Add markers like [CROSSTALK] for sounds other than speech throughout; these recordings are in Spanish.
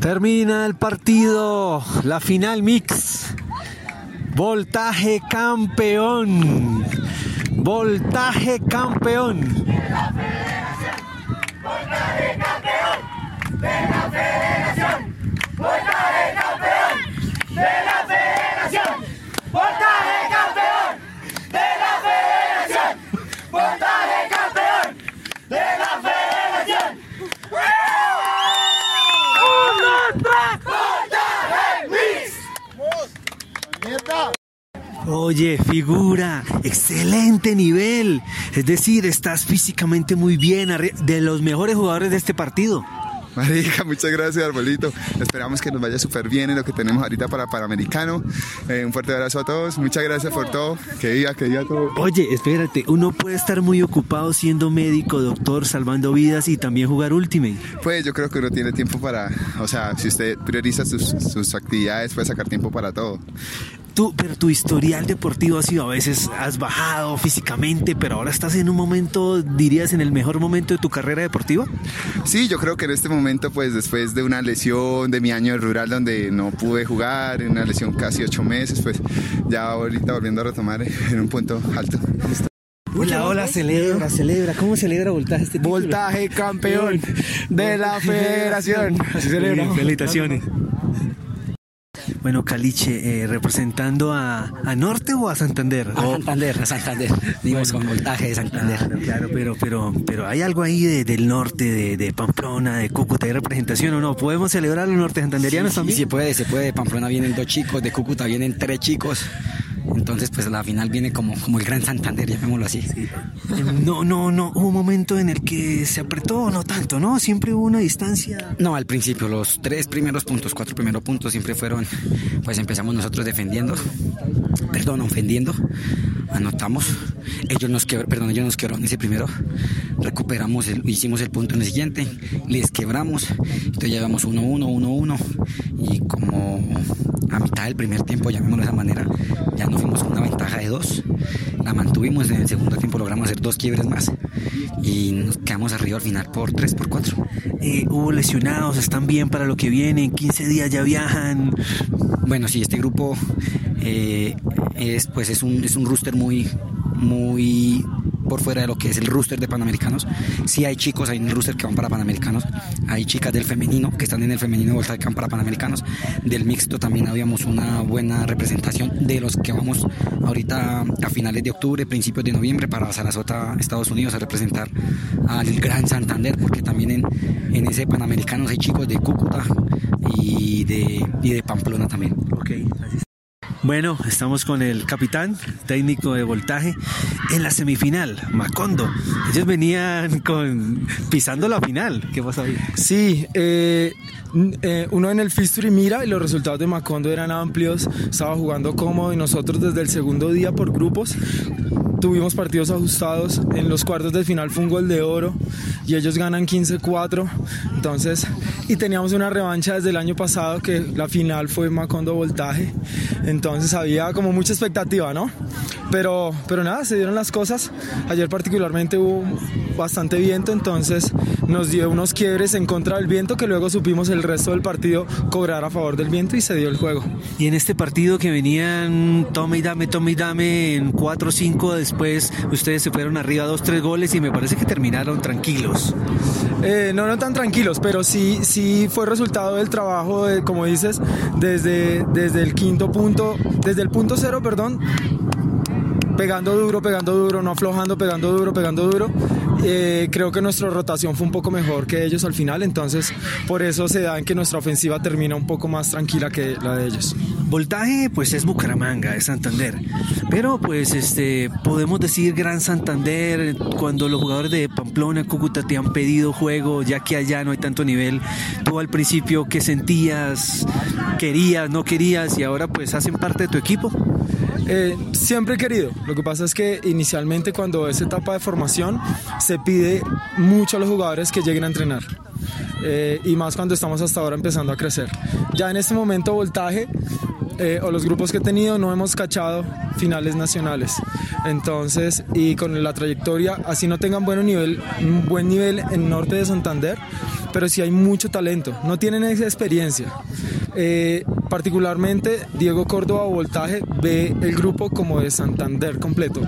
Termina el partido, la final mix. Voltaje campeón. Voltaje campeón. Voltaje campeón de la federación. Voltaje campeón de la federación. Voltaje campeón de la federación. Voltaje campeón de la federación. ¡Voltaje Mix! Oye, figura, excelente nivel. Es decir, estás físicamente muy bien, de los mejores jugadores de este partido. Marica, muchas gracias, Arbolito. Esperamos que nos vaya súper bien en lo que tenemos ahorita para Panamericano. Eh, un fuerte abrazo a todos. Muchas gracias por todo. Que diga, que diga todo. Oye, espérate, uno puede estar muy ocupado siendo médico, doctor, salvando vidas y también jugar Ultimate. Pues yo creo que uno tiene tiempo para, o sea, si usted prioriza sus, sus actividades, puede sacar tiempo para todo. Tú, pero tu historial deportivo ha sido a veces, has bajado físicamente, pero ahora estás en un momento, dirías, en el mejor momento de tu carrera deportiva. Sí, yo creo que en este momento, pues después de una lesión de mi año rural donde no pude jugar, una lesión casi ocho meses, pues ya ahorita volviendo a retomar en un punto alto. Hola, hola, celebra, celebra. ¿Cómo celebra Voltaje este título? Voltaje campeón de la federación. Así celebra. Felicitaciones. Bueno, Caliche, eh, representando a, a Norte o a Santander? A Santander, a Santander. [LAUGHS] Dimos con voltaje de Santander. Claro, claro, pero, pero, pero hay algo ahí de- del norte, de, de Pamplona, de Cúcuta, ¿hay representación o no? ¿Podemos celebrar los norte santanderianos Sí, también? se puede, se puede. De Pamplona vienen dos chicos, de Cúcuta vienen tres chicos. Entonces, pues la final viene como, como el Gran Santander, llamémoslo así. No, no, no, hubo un momento en el que se apretó, no tanto, ¿no? Siempre hubo una distancia. No, al principio, los tres primeros puntos, cuatro primeros puntos siempre fueron, pues empezamos nosotros defendiendo, perdón, ofendiendo, anotamos, ellos nos quebraron, perdón, ellos nos quebraron ese primero, recuperamos, el, hicimos el punto en el siguiente, les quebramos, entonces llegamos 1-1, 1-1 y como a mitad del primer tiempo, llamémoslo de esa manera, ya nos fuimos con una ventaja de dos, la mantuvimos, en el segundo tiempo logramos hacer dos quiebres más y nos quedamos arriba al final por 3, por 4. Eh, hubo lesionados, están bien para lo que viene, en 15 días ya viajan. Bueno, sí, este grupo eh, es pues es un, es un rooster muy, muy por fuera de lo que es el rooster de Panamericanos. Sí hay chicos ahí en el rooster que van para Panamericanos, hay chicas del femenino que están en el femenino Volta que van para Panamericanos. Del mixto también habíamos una buena representación de los que vamos ahorita a finales de octubre, principios de noviembre para Sarasota, Estados Unidos, a representar al Gran Santander, porque también en, ese Panamericanos hay chicos de Cúcuta y de, y de Pamplona también. Ok, Bueno, estamos con el capitán técnico de voltaje en la semifinal, Macondo. Ellos venían con pisando la final. ¿Qué pasa ahí? Sí, eh, eh, uno en el Fisturi mira y los resultados de Macondo eran amplios, estaba jugando cómodo y nosotros desde el segundo día por grupos tuvimos partidos ajustados. En los cuartos de final fue un gol de oro y ellos ganan 15-4. Entonces, y teníamos una revancha desde el año pasado que la final fue Macondo Voltaje. Entonces había como mucha expectativa, ¿no? Pero, pero nada, se dieron las cosas. Ayer particularmente hubo bastante viento, entonces nos dio unos quiebres en contra del viento que luego supimos el resto del partido cobrar a favor del viento y se dio el juego. Y en este partido que venían tome y dame, tome y dame en 4-5, después ustedes se fueron arriba 2-3 goles y me parece que terminaron tranquilos. Eh, no, no tan tranquilos, pero sí, sí fue resultado del trabajo, de, como dices, desde, desde el quinto punto, desde el punto cero, perdón, pegando duro, pegando duro, no aflojando, pegando duro, pegando duro. Eh, creo que nuestra rotación fue un poco mejor que ellos al final, entonces por eso se da en que nuestra ofensiva termina un poco más tranquila que la de ellos. Voltaje pues es Bucaramanga, es Santander. Pero pues este podemos decir Gran Santander cuando los jugadores de Pamplona, Cúcuta te han pedido juego, ya que allá no hay tanto nivel. Tú al principio qué sentías, querías, no querías y ahora pues hacen parte de tu equipo. Eh, siempre he querido. Lo que pasa es que inicialmente cuando es etapa de formación se pide mucho a los jugadores que lleguen a entrenar. Eh, y más cuando estamos hasta ahora empezando a crecer. Ya en este momento voltaje eh, o los grupos que he tenido no hemos cachado finales nacionales. Entonces, y con la trayectoria, así no tengan buen nivel, buen nivel en norte de Santander, pero sí hay mucho talento, no tienen esa experiencia. Eh, particularmente Diego Córdoba Voltaje ve el grupo como de Santander completo,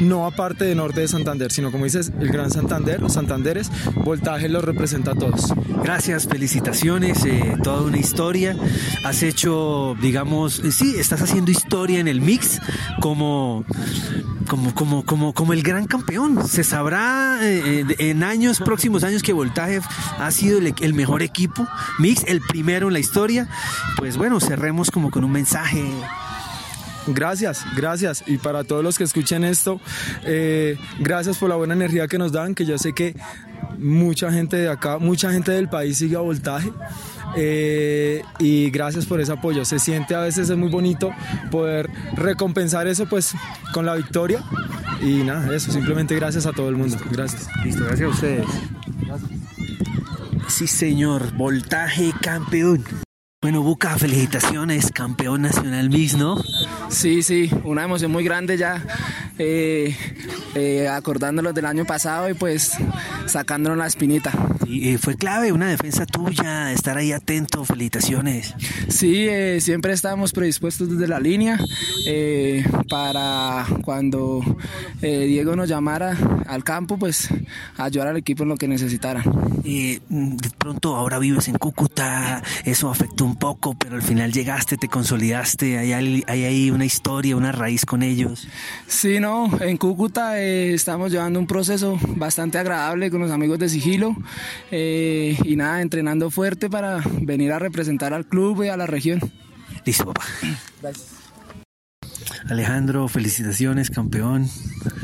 no aparte de Norte de Santander, sino como dices, el Gran Santander o Santanderes, Voltaje los representa a todos. Gracias, felicitaciones, eh, toda una historia. Has hecho, digamos, eh, sí, estás haciendo historia en el mix como, como, como, como, como el gran campeón. Se sabrá eh, en años, próximos años, que Voltaje ha sido el, el mejor equipo mix, el primero en la historia. Pues bueno, cerremos como con un mensaje Gracias, gracias. Y para todos los que escuchen esto, eh, gracias por la buena energía que nos dan, que yo sé que mucha gente de acá, mucha gente del país sigue a voltaje. Eh, y gracias por ese apoyo. Se siente a veces es muy bonito poder recompensar eso pues con la victoria. Y nada, eso, simplemente gracias a todo el mundo. Gracias. Listo, gracias a ustedes. Sí, señor, voltaje campeón. Bueno, Buca, felicitaciones, campeón nacional Mix, ¿no? Sí, sí, una emoción muy grande ya, eh, eh, del año pasado y pues sacándonos la espinita. Y eh, fue clave una defensa tuya, estar ahí atento, felicitaciones. Sí, eh, siempre estábamos predispuestos desde la línea eh, para cuando eh, Diego nos llamara al campo, pues ayudar al equipo en lo que necesitara. Eh, de pronto ahora vives en Cúcuta, eso afectó un poco, pero al final llegaste, te consolidaste, hay, hay, hay ahí una historia, una raíz con ellos. Sí, no, en Cúcuta eh, estamos llevando un proceso bastante agradable con los amigos de Sigilo eh, y nada, entrenando fuerte para venir a representar al club y a la región. Listo, papá. Alejandro, felicitaciones, campeón.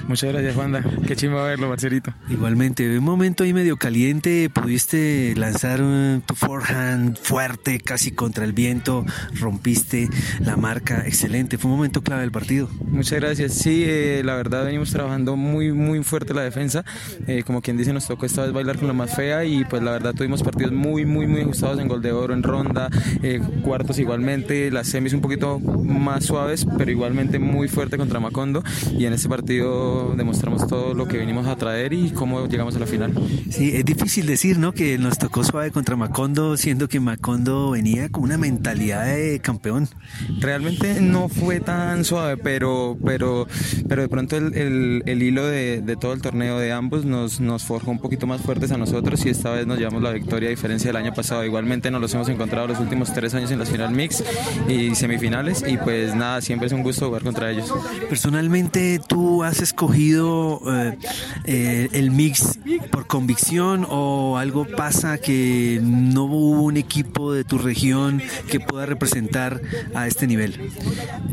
Muchas gracias, Juanda. Qué chimba verlo, Marcelito. Igualmente, un momento ahí medio caliente, pudiste lanzar un, tu forehand fuerte, casi contra el viento, rompiste la marca, excelente, fue un momento clave del partido. Muchas gracias. Sí, eh, la verdad venimos trabajando muy, muy fuerte la defensa. Eh, como quien dice, nos tocó esta vez bailar con la más fea y pues la verdad tuvimos partidos muy, muy, muy ajustados en gol de oro, en ronda, eh, cuartos igualmente, las semis un poquito más suaves, pero igualmente muy fuerte contra Macondo y en este partido demostramos todo lo que venimos a traer y cómo llegamos a la final. Sí, es difícil decir, ¿no? Que nos tocó suave contra Macondo, siendo que Macondo venía con una mentalidad de campeón. Realmente no fue tan suave, pero, pero, pero de pronto el, el, el hilo de, de, todo el torneo de ambos nos, nos forjó un poquito más fuertes a nosotros y esta vez nos llevamos la victoria a diferencia del año pasado. Igualmente nos los hemos encontrado los últimos tres años en la final mix y semifinales y pues nada, siempre es un gusto jugar contra ellos. Personalmente, ¿tú has escogido eh, eh, el mix por convicción o algo pasa que no hubo un equipo de tu región que pueda representar a este nivel?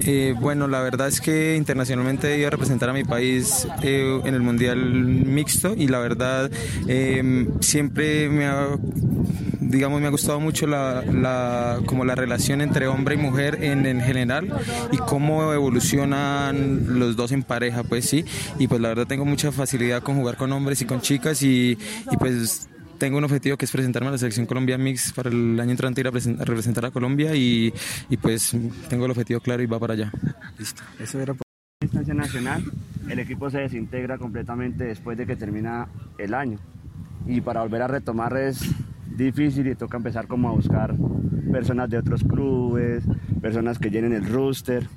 Eh, bueno, la verdad es que internacionalmente iba a representar a mi país eh, en el Mundial Mixto y la verdad siempre me ha digamos me ha gustado mucho la, la, como la relación entre hombre y mujer en, en general y cómo evolucionan los dos en pareja pues sí y pues la verdad tengo mucha facilidad con jugar con hombres y con chicas y, y pues tengo un objetivo que es presentarme a la selección Colombia Mix para el año entrante ir a, a representar a Colombia y, y, pues tengo el objetivo claro y va para allá. Listo. Eso era por instancia nacional, el equipo se desintegra completamente después de que termina el año. Y para volver a retomar es difícil y toca empezar como a buscar personas de otros clubes, personas que llenen el rooster.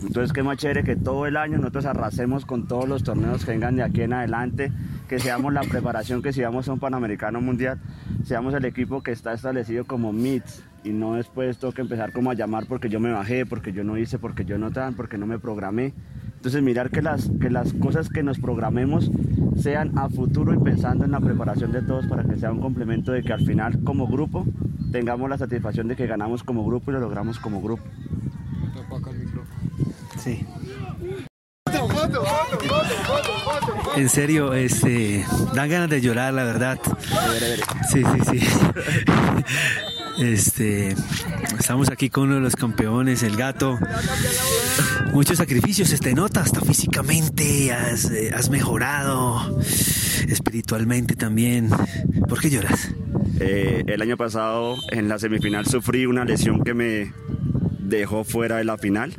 Entonces qué más chévere que todo el año nosotros arrasemos con todos los torneos que vengan de aquí en adelante, que seamos la preparación, que seamos un Panamericano Mundial, seamos el equipo que está establecido como MITS y no después toca empezar como a llamar porque yo me bajé, porque yo no hice, porque yo no tan, porque no me programé. Entonces mirar que las, que las cosas que nos programemos sean a futuro y pensando en la preparación de todos para que sea un complemento de que al final como grupo tengamos la satisfacción de que ganamos como grupo y lo logramos como grupo. Sí. En serio, este, dan ganas de llorar, la verdad. Sí, sí, sí. [LAUGHS] Este, estamos aquí con uno de los campeones, el gato. Muchos sacrificios, se te nota hasta físicamente, has, eh, has mejorado, espiritualmente también. ¿Por qué lloras? Eh, el año pasado en la semifinal sufrí una lesión que me dejó fuera de la final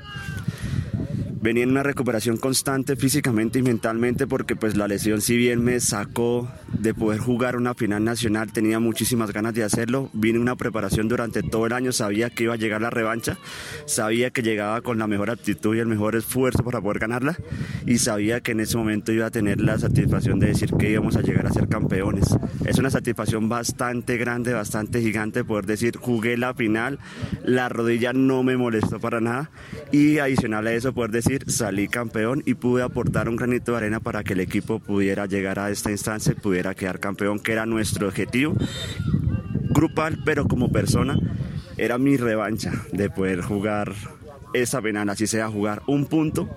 venía en una recuperación constante físicamente y mentalmente porque pues la lesión si bien me sacó de poder jugar una final nacional, tenía muchísimas ganas de hacerlo, vine una preparación durante todo el año, sabía que iba a llegar la revancha, sabía que llegaba con la mejor actitud y el mejor esfuerzo para poder ganarla y sabía que en ese momento iba a tener la satisfacción de decir que íbamos a llegar a ser campeones. Es una satisfacción bastante grande, bastante gigante poder decir jugué la final, la rodilla no me molestó para nada y adicional a eso poder decir salí campeón y pude aportar un granito de arena para que el equipo pudiera llegar a esta instancia pudiera quedar campeón, que era nuestro objetivo. Grupal, pero como persona era mi revancha de poder jugar esa penal, así sea jugar un punto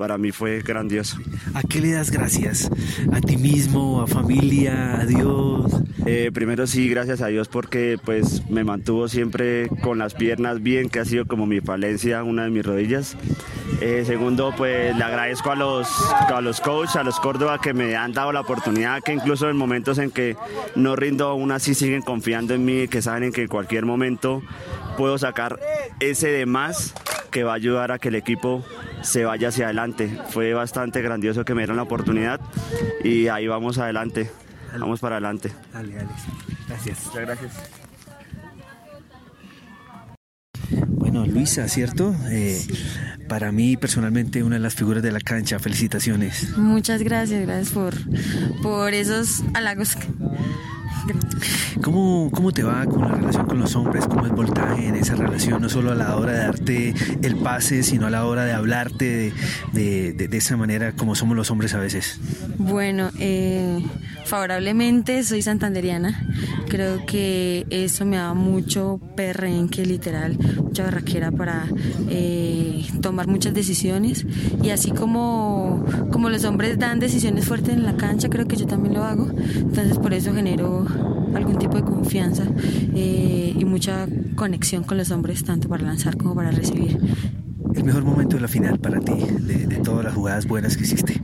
para mí fue grandioso. ¿A qué le das gracias? ¿A ti mismo, a familia, a Dios? Eh, primero sí, gracias a Dios porque pues me mantuvo siempre con las piernas bien, que ha sido como mi falencia, una de mis rodillas. Eh, segundo, pues le agradezco a los, a los coaches, a los Córdoba que me han dado la oportunidad, que incluso en momentos en que no rindo, aún así siguen confiando en mí, que saben que en cualquier momento puedo sacar ese de más que va a ayudar a que el equipo se vaya hacia adelante. Fue bastante grandioso que me dieron la oportunidad y ahí vamos adelante. Vamos para adelante. Dale, Alex. Gracias. Muchas gracias. Bueno, Luisa, ¿cierto? Eh, para mí personalmente una de las figuras de la cancha. Felicitaciones. Muchas gracias, gracias por, por esos halagos. ¿Cómo, ¿Cómo te va con la relación con los hombres? ¿Cómo es voltaje en esa relación? No solo a la hora de darte el pase, sino a la hora de hablarte de, de, de esa manera como somos los hombres a veces. Bueno, eh, favorablemente soy santanderiana. Creo que eso me da mucho perrenque, literal, mucha barraquera para eh, tomar muchas decisiones. Y así como, como los hombres dan decisiones fuertes en la cancha, creo que yo también lo hago. Entonces por eso genero algún tipo de confianza eh, y mucha conexión con los hombres, tanto para lanzar como para recibir. El mejor momento de la final para ti, de, de todas las jugadas buenas que hiciste.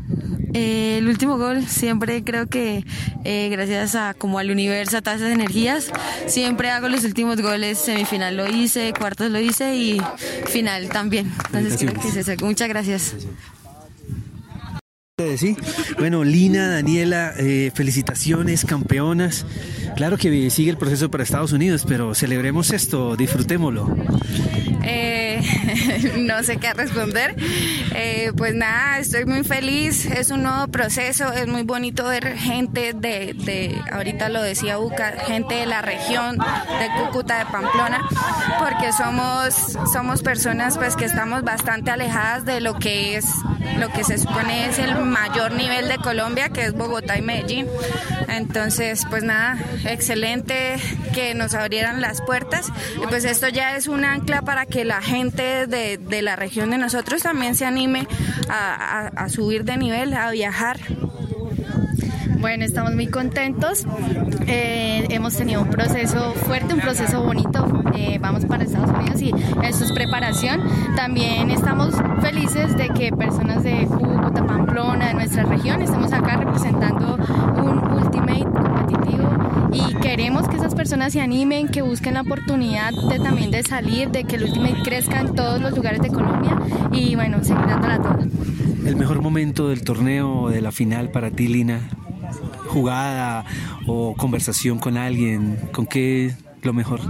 Eh, el último gol, siempre creo que eh, gracias a como al universo, a todas esas energías, siempre hago los últimos goles, semifinal lo hice, cuartos lo hice y final también. Entonces creo que es eso. Muchas gracias. Sí. Bueno, Lina, Daniela, eh, felicitaciones, campeonas. Claro que sigue el proceso para Estados Unidos, pero celebremos esto, disfrutémoslo. Eh, [LAUGHS] no sé qué responder. Eh, pues nada, estoy muy feliz. Es un nuevo proceso. Es muy bonito ver gente de, de, ahorita lo decía Uca, gente de la región de Cúcuta, de Pamplona, porque somos, somos personas pues que estamos bastante alejadas de lo que es, lo que se supone es el mayor nivel de Colombia, que es Bogotá y Medellín. Entonces, pues nada, excelente que nos abrieran las puertas. Y pues esto ya es un ancla para que la gente de, de la región de nosotros también se anime a, a, a subir de nivel, a viajar. Bueno, estamos muy contentos. Eh, hemos tenido un proceso fuerte, un proceso bonito. Eh, vamos para Estados Unidos y eso es preparación. También estamos felices de que personas de Cúcuta, Pamplona, de nuestra región, estemos acá representando un ultimate competitivo y queremos que esas personas se animen, que busquen la oportunidad de también de salir, de que el ultimate crezca en todos los lugares de Colombia y bueno, seguir dándola toda. El mejor momento del torneo, de la final para ti, Lina, jugada o conversación con alguien, ¿con qué lo mejor?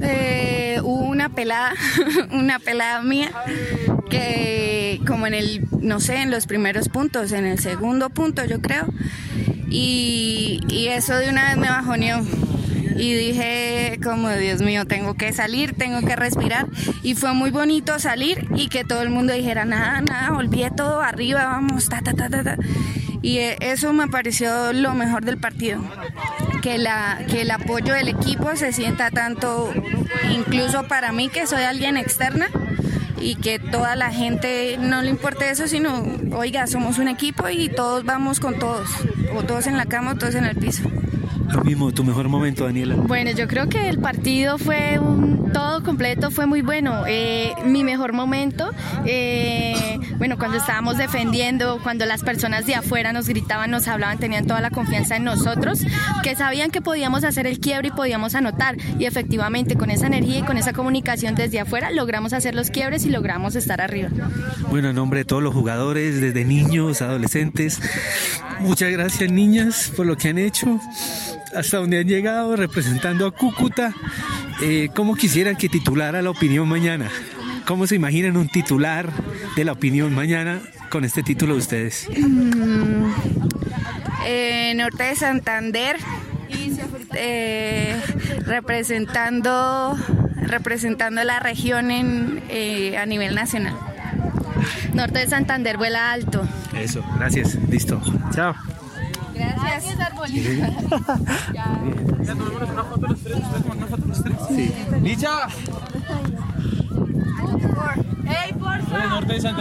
Eh, hubo una pelada, [LAUGHS] una pelada mía, que como en el, no sé, en los primeros puntos, en el segundo punto yo creo, y, y eso de una vez me bajoneó y dije como Dios mío tengo que salir tengo que respirar y fue muy bonito salir y que todo el mundo dijera nada nada olvidé todo arriba vamos ta ta ta ta, ta. y eso me pareció lo mejor del partido que la que el apoyo del equipo se sienta tanto incluso para mí que soy alguien externa y que toda la gente no le importe eso, sino, oiga, somos un equipo y todos vamos con todos, o todos en la cama o todos en el piso. Lo mismo, tu mejor momento, Daniela. Bueno, yo creo que el partido fue un todo completo, fue muy bueno. Eh, mi mejor momento, eh, bueno, cuando estábamos defendiendo, cuando las personas de afuera nos gritaban, nos hablaban, tenían toda la confianza en nosotros, que sabían que podíamos hacer el quiebre y podíamos anotar. Y efectivamente, con esa energía y con esa comunicación desde afuera, logramos hacer los quiebres y logramos estar arriba. Bueno, en nombre de todos los jugadores, desde niños, adolescentes, muchas gracias niñas por lo que han hecho, hasta donde han llegado representando a Cúcuta. Eh, ¿Cómo quisieran que titulara la opinión mañana? ¿Cómo se imaginan un titular de la opinión mañana con este título de ustedes? Eh, Norte de Santander, eh, representando, representando la región en, eh, a nivel nacional. Norte de Santander vuela alto. Eso, gracias, listo. Chao. Gracias, Arbolito. [LAUGHS] Ya tomemos una foto los tres, ustedes toman una foto los tres. Sí. ¡Licha! ¡Ey, por Norte de Santander.